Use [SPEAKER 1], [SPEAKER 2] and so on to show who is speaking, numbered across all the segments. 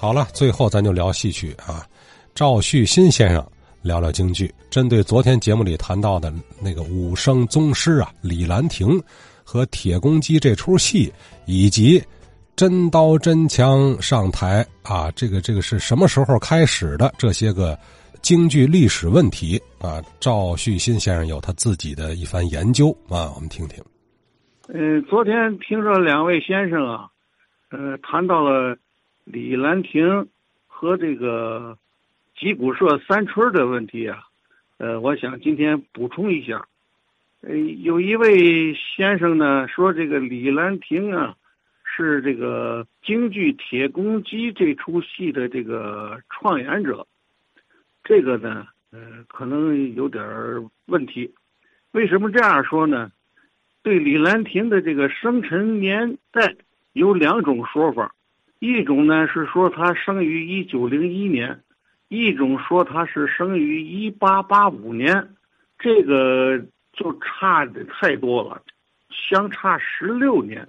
[SPEAKER 1] 好了，最后咱就聊戏曲啊。赵旭新先生聊聊京剧，针对昨天节目里谈到的那个武生宗师啊李兰亭和铁公鸡这出戏，以及真刀真枪上台啊，这个这个是什么时候开始的？这些个京剧历史问题啊，赵旭新先生有他自己的一番研究啊，我们听听。
[SPEAKER 2] 嗯，昨天听说两位先生啊，呃，谈到了李兰亭和这个吉普社三春的问题啊，呃，我想今天补充一下。呃，有一位先生呢说，这个李兰亭啊是这个京剧《铁公鸡》这出戏的这个创演者，这个呢，呃，可能有点问题。为什么这样说呢？对李兰亭的这个生辰年代有两种说法，一种呢是说他生于一九零一年，一种说他是生于一八八五年，这个就差的太多了，相差十六年。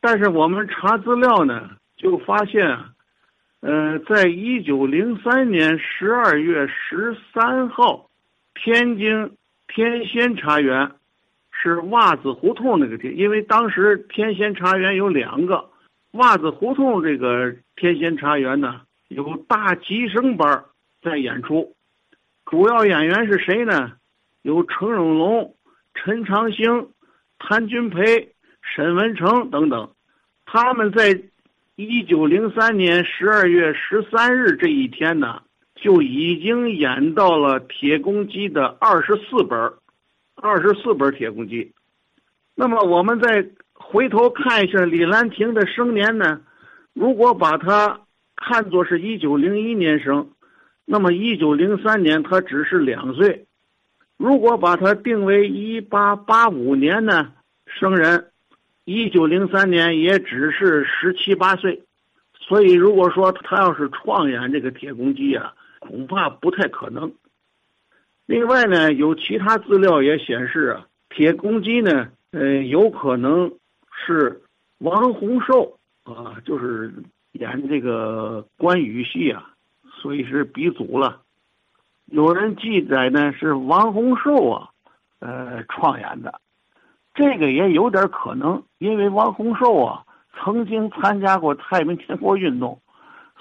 [SPEAKER 2] 但是我们查资料呢，就发现，呃，在一九零三年十二月十三号，天津天仙茶园。是袜子胡同那个地，因为当时天仙茶园有两个，袜子胡同这个天仙茶园呢有大吉生班在演出，主要演员是谁呢？有程永龙、陈长兴、谭军培、沈文成等等，他们在一九零三年十二月十三日这一天呢就已经演到了铁公鸡的二十四本二十四本铁公鸡，那么我们在回头看一下李兰亭的生年呢？如果把他看作是一九零一年生，那么一九零三年他只是两岁；如果把他定为一八八五年呢生人，一九零三年也只是十七八岁。所以如果说他要是创演这个铁公鸡啊，恐怕不太可能。另外呢，有其他资料也显示啊，铁公鸡呢，呃，有可能是王洪寿啊，就是演这个关羽戏啊，所以是鼻祖了。有人记载呢是王洪寿啊，呃，创演的，这个也有点可能，因为王洪寿啊曾经参加过太平天国运动，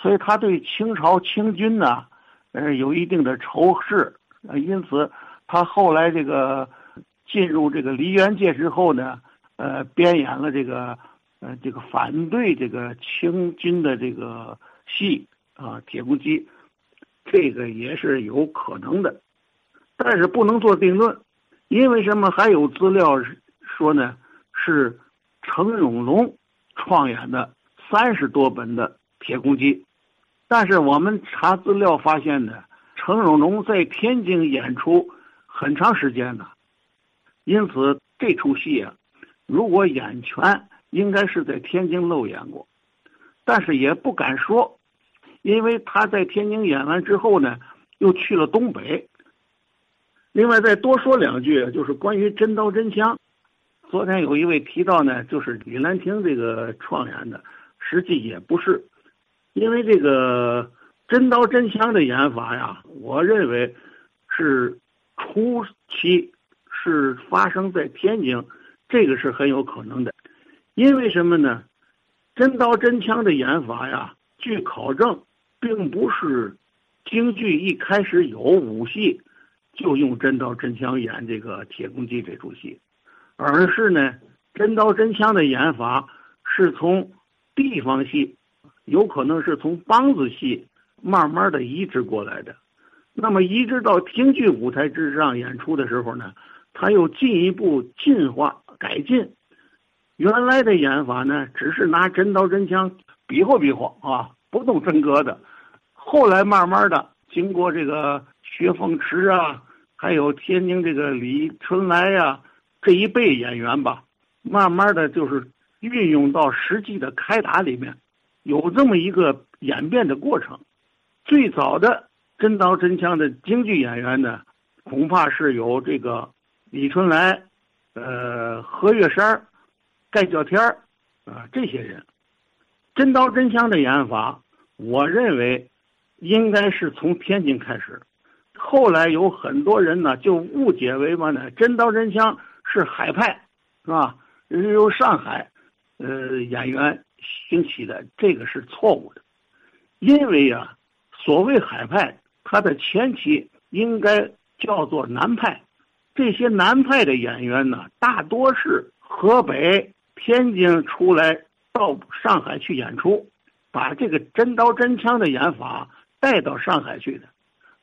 [SPEAKER 2] 所以他对清朝清军呢，呃，有一定的仇视。呃，因此，他后来这个进入这个梨园界之后呢，呃，编演了这个呃这个反对这个清军的这个戏啊，《铁公鸡》，这个也是有可能的，但是不能做定论，因为什么？还有资料说呢，是程永龙创演的三十多本的《铁公鸡》，但是我们查资料发现呢。程永龙在天津演出很长时间了，因此这出戏啊，如果演全，应该是在天津露演过，但是也不敢说，因为他在天津演完之后呢，又去了东北。另外再多说两句，就是关于真刀真枪，昨天有一位提到呢，就是李兰亭这个创演的，实际也不是，因为这个。真刀真枪的演法呀，我认为是初期是发生在天津，这个是很有可能的。因为什么呢？真刀真枪的演法呀，据考证，并不是京剧一开始有武戏就用真刀真枪演这个铁公鸡这出戏，而是呢，真刀真枪的演法是从地方戏，有可能是从梆子戏。慢慢的移植过来的，那么移植到京剧舞台之上演出的时候呢，他又进一步进化改进。原来的演法呢，只是拿真刀真枪比划比划啊，不动真格的。后来慢慢的，经过这个薛凤池啊，还有天津这个李春来呀这一辈演员吧，慢慢的就是运用到实际的开打里面，有这么一个演变的过程。最早的真刀真枪的京剧演员呢，恐怕是有这个李春来、呃何月山、盖叫天啊这些人。真刀真枪的演法我认为应该是从天津开始。后来有很多人呢，就误解为嘛呢？真刀真枪是海派，是吧？是由上海，呃，演员兴起的，这个是错误的。因为啊，所谓海派，它的前期应该叫做南派。这些南派的演员呢，大多是河北、天津出来到上海去演出，把这个真刀真枪的演法带到上海去的。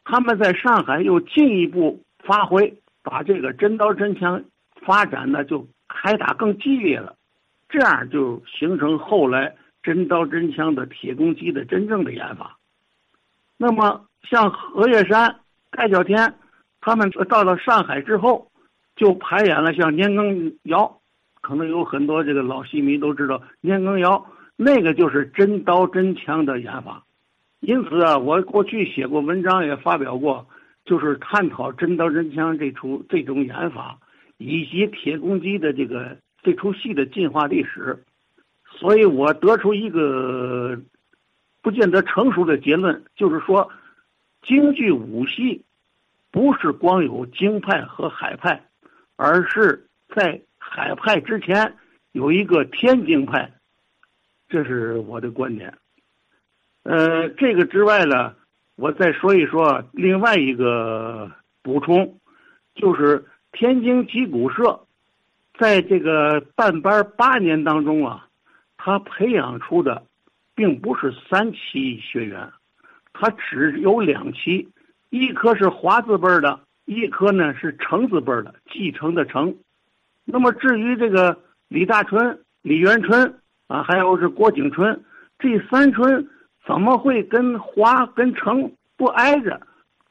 [SPEAKER 2] 他们在上海又进一步发挥，把这个真刀真枪发展的就开打更激烈了，这样就形成后来真刀真枪的铁公鸡的真正的演法。那么像何月山、盖小天，他们到了上海之后，就排演了像年羹尧，可能有很多这个老戏迷都知道年羹尧，那个就是真刀真枪的演法。因此啊，我过去写过文章，也发表过，就是探讨真刀真枪这出这种演法，以及铁公鸡的这个这出戏的进化历史。所以我得出一个不见得成熟的结论，就是说，京剧武戏不是光有京派和海派，而是在海派之前有一个天津派，这是我的观点。呃，这个之外呢，我再说一说另外一个补充，就是天津击鼓社，在这个办班八年当中啊，他培养出的，并不是三期学员，他只有两期，一颗是华字辈的，一颗呢是承字辈的，继承的承。那么至于这个李大春、李元春啊，还有是郭景春这三春。怎么会跟华跟成不挨着？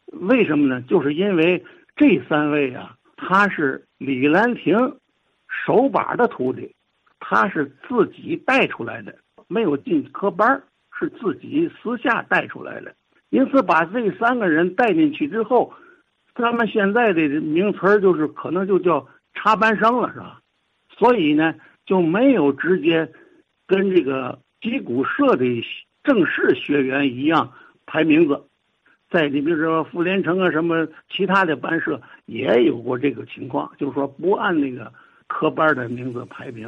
[SPEAKER 2] 为什么呢？就是因为这三位啊，他是李兰亭手把的徒弟，他是自己带出来的，没有进科班，是自己私下带出来的。因此，把这三个人带进去之后，他们现在的名词就是可能就叫插班生了，是吧？所以呢，就没有直接跟这个击鼓社的。正式学员一样排名字，在你比如说傅连城啊什么其他的班社也有过这个情况，就是说不按那个科班的名字排名，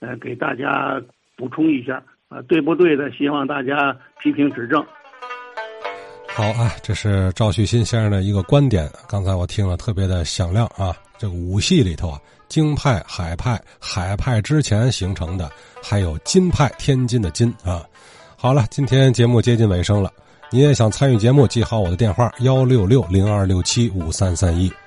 [SPEAKER 2] 呃，给大家补充一下啊，对不对的？希望大家批评指正。
[SPEAKER 1] 好啊，这是赵旭新先生的一个观点，刚才我听了特别的响亮啊。这个武戏里头啊，京派、海派、海派之前形成的，还有金派，天津的金啊。好了，今天节目接近尾声了，你也想参与节目，记好我的电话：幺六六零二六七五三三一。